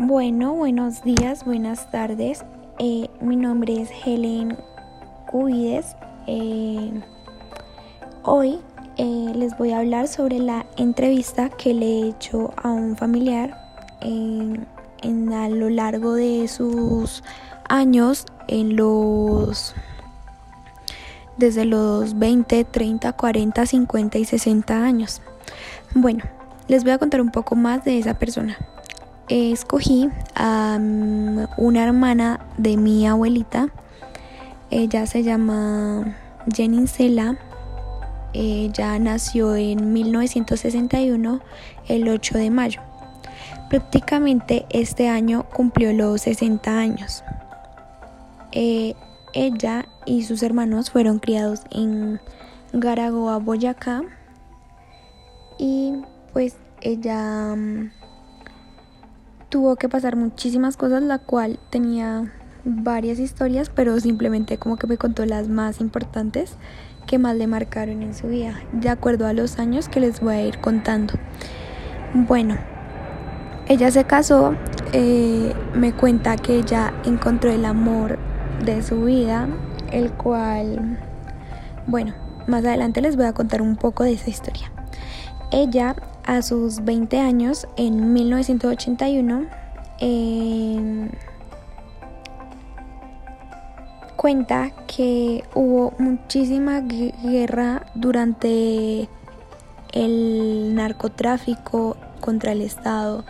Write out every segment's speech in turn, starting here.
Bueno, buenos días, buenas tardes. Eh, mi nombre es Helen Cuides. Eh, hoy eh, les voy a hablar sobre la entrevista que le he hecho a un familiar en, a lo largo de sus años, en los desde los 20, 30, 40, 50 y 60 años. Bueno, les voy a contar un poco más de esa persona escogí a mm, una hermana de mi abuelita. Ella se llama Jenny Cela. Ella nació en 1961, el 8 de mayo. Prácticamente este año cumplió los 60 años. Eh, ella y sus hermanos fueron criados en Garagoa, Boyacá. Y pues ella mm, tuvo que pasar muchísimas cosas, la cual tenía varias historias, pero simplemente como que me contó las más importantes que más le marcaron en su vida, de acuerdo a los años que les voy a ir contando. Bueno, ella se casó, eh, me cuenta que ella encontró el amor de su vida, el cual, bueno, más adelante les voy a contar un poco de esa historia. Ella a sus 20 años, en 1981, em, cuenta que hubo muchísima guerra durante el narcotráfico contra el Estado,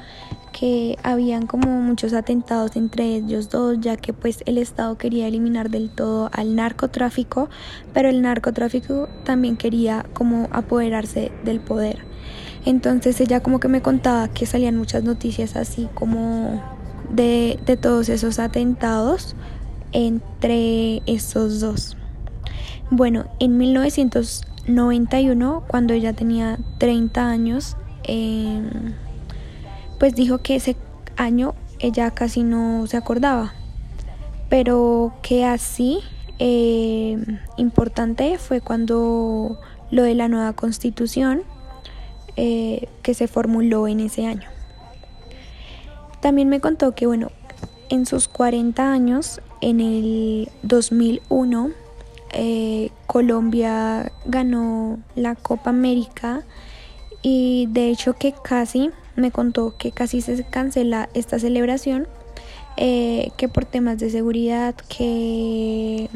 que habían como muchos atentados entre ellos dos, ya que pues el Estado quería eliminar del todo al narcotráfico, pero el narcotráfico también quería como apoderarse del poder. Entonces ella como que me contaba que salían muchas noticias así como de, todos esos atentados entre esos dos. Bueno, en 1991, cuando ella tenía 30 años, em, pues dijo que ese año ella casi no se acordaba, pero que así em, importante fue cuando lo de la nueva constitución eh, que se formuló en ese año. También me contó que, bueno, en sus 40 años, en el 2001, eh, Colombia ganó la Copa América y de hecho que casi, me contó que casi se cancela esta celebración, eh, que por temas de seguridad que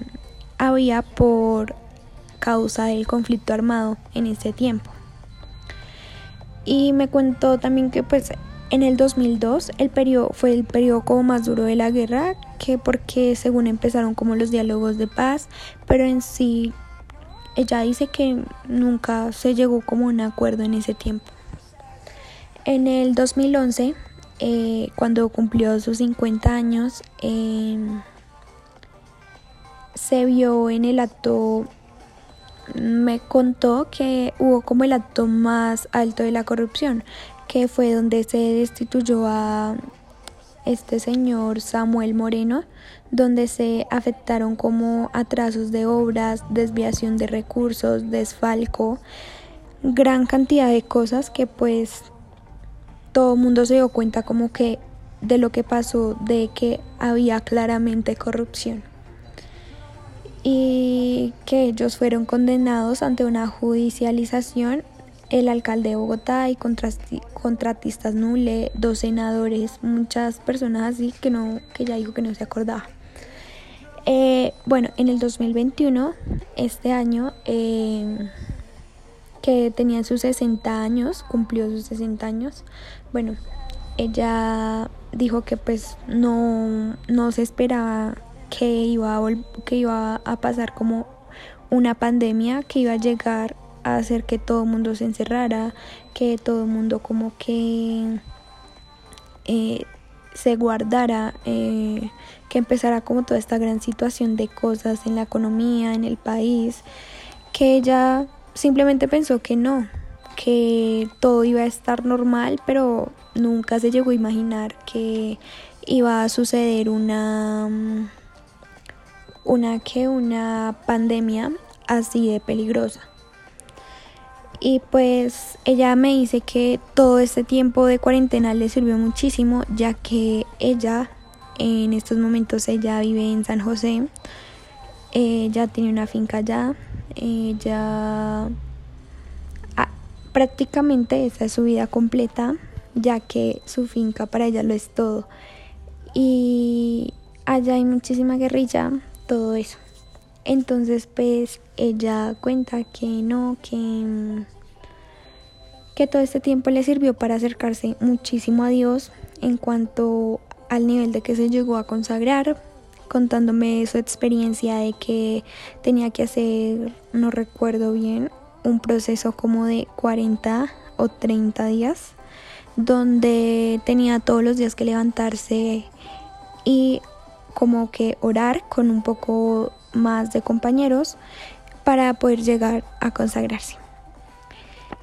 había por causa del conflicto armado en ese tiempo. Y me contó también que pues en el 2002 el periodo fue el periodo como más duro de la guerra, que porque según empezaron como los diálogos de paz, pero en sí ella dice que nunca se llegó como a un acuerdo en ese tiempo. En el 2011, eh, cuando cumplió sus 50 años, em, se vio en el acto me contó que hubo como el acto más alto de la corrupción, que fue donde se destituyó a este señor Samuel Moreno, donde se afectaron como atrasos de obras, desviación de recursos, desfalco, gran cantidad de cosas que pues todo el mundo se dio cuenta como que de lo que pasó, de que había claramente corrupción y que ellos fueron condenados ante una judicialización el alcalde de Bogotá y contratistas nule, dos senadores, muchas personas así que no que ya dijo que no se acordaba. Eh, bueno, en el 2021, este año, eh, que tenía sus 60 años, cumplió sus 60 años, bueno, ella dijo que pues no, no se esperaba que iba a, que iba a pasar como una pandemia que iba a llegar a hacer que todo el mundo se encerrara, que todo el mundo como que eh, se guardara, eh, que empezara como toda esta gran situación de cosas en la economía, en el país, que ella simplemente pensó que no, que todo iba a estar normal, pero nunca se llegó a imaginar que iba a suceder una una que una pandemia así de peligrosa. Y pues ella me dice que todo este tiempo de cuarentena le sirvió muchísimo, ya que ella en estos momentos ella vive en San José, ella tiene una finca allá, ella ah, prácticamente esa es su vida completa, ya que su finca para ella lo es todo. Y allá hay muchísima guerrilla, todo eso. Entonces, pues ella cuenta que no, que, que todo este tiempo le sirvió para acercarse muchísimo a Dios en cuanto al nivel de que se llegó a consagrar, contándome su experiencia de que tenía que hacer, no recuerdo bien, un proceso como de 40 o 30 días, donde tenía todos los días que levantarse y como que orar con un poco más de compañeros para poder llegar a consagrarse.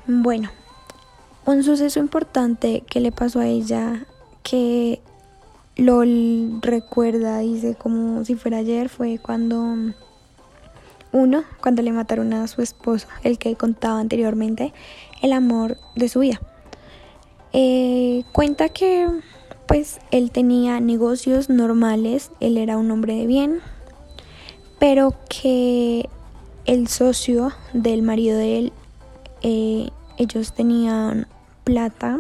Bueno, un suceso importante que le pasó a ella que lo recuerda, dice como si fuera ayer, fue cuando uno, cuando le mataron a su esposo, el que contaba anteriormente, el amor de su vida. Eh, cuenta que pues él tenía negocios normales, él era un hombre de bien, pero que el socio del marido de él, eh, ellos tenían plata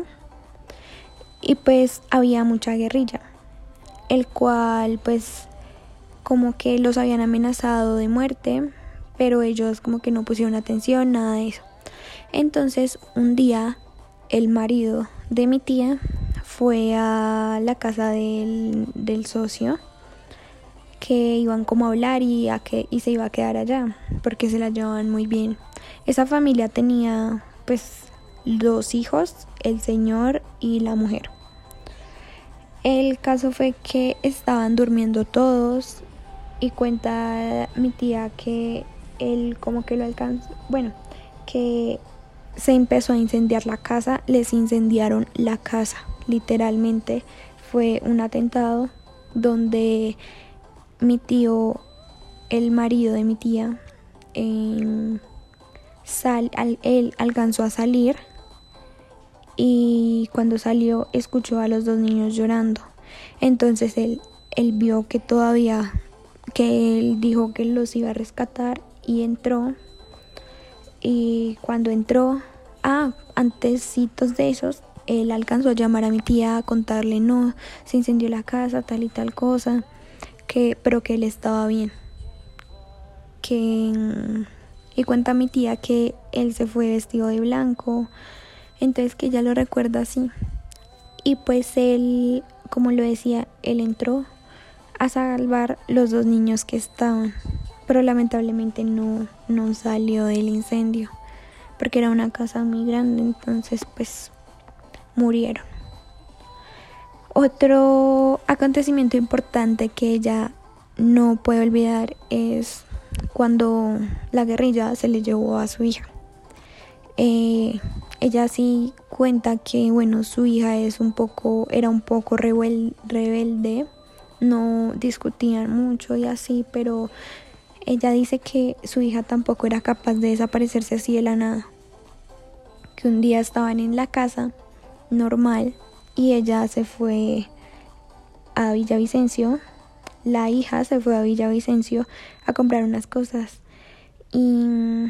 y pues había mucha guerrilla, el cual pues como que los habían amenazado de muerte, pero ellos como que no pusieron atención, nada de eso. Entonces un día el marido de mi tía fue a la casa del, del socio que iban como a hablar y, a que, y se iba a quedar allá porque se la llevaban muy bien. Esa familia tenía pues dos hijos, el señor y la mujer. El caso fue que estaban durmiendo todos y cuenta mi tía que él como que lo alcanzó, bueno, que se empezó a incendiar la casa, les incendiaron la casa, literalmente fue un atentado donde mi tío, el marido de mi tía, sal, él alcanzó a salir y cuando salió escuchó a los dos niños llorando. Entonces él, él vio que todavía, que él dijo que los iba a rescatar y entró. Y cuando entró, ah, antesitos de esos, él alcanzó a llamar a mi tía a contarle, no, se incendió la casa, tal y tal cosa que, pero que él estaba bien. Que, y cuenta mi tía que él se fue vestido de blanco, entonces que ella lo recuerda así. Y pues él, como lo decía, él entró a salvar los dos niños que estaban, pero lamentablemente no, no salió del incendio, porque era una casa muy grande, entonces pues murieron. Otro acontecimiento importante que ella no puede olvidar es cuando la guerrilla se le llevó a su hija. Eh, ella sí cuenta que bueno su hija es un poco era un poco rebelde no discutían mucho y así pero ella dice que su hija tampoco era capaz de desaparecerse así de la nada que un día estaban en la casa normal y ella se fue a Villavicencio. La hija se fue a Villavicencio a comprar unas cosas. Y,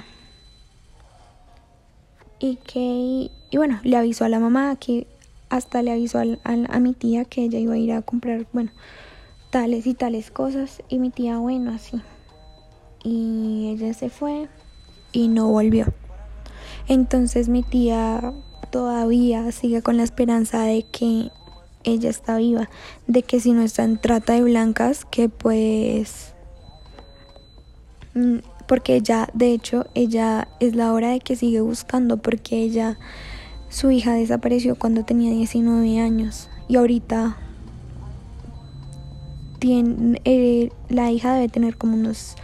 y que y bueno le avisó a la mamá que hasta le avisó a, a, mi tía que ella iba a ir a comprar bueno tales y tales cosas. Y mi tía bueno así. Y ella se fue y no volvió. Entonces mi tía todavía sigue con la esperanza de que ella está viva, de que si no está en trata de blancas, que pues... Mm, porque ya, de hecho, ella es la hora de que sigue buscando, porque ella, su hija desapareció cuando tenía 19 años y ahorita tiene, eh, la hija debe tener como unos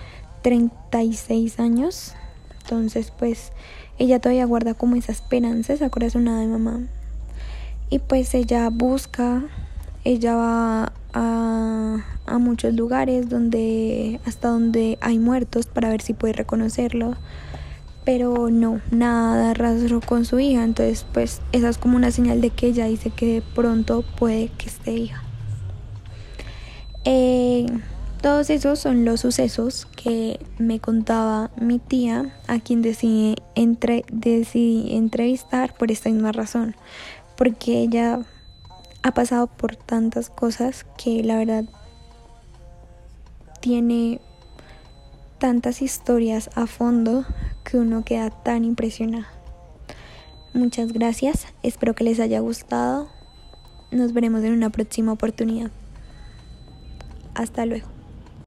36 años, entonces pues ella todavía guarda como esa esperanza, esa corazonada de mamá. Y pues ella busca, ella va a, muchos lugares donde hasta donde hay muertos para ver si puede reconocerlo. pero no, nada rastro con su hija, entonces pues esa es como una señal de que ella dice que pronto puede que esté hija. Eh, todos esos son los sucesos que me contaba mi tía, a quien decidí, entre, decidí entrevistar por esta misma razón, porque ella ha pasado por tantas cosas que la verdad tiene tantas historias a fondo que uno queda tan impresionado. Muchas gracias, espero que les haya gustado. Nos veremos en una próxima oportunidad. Hasta luego.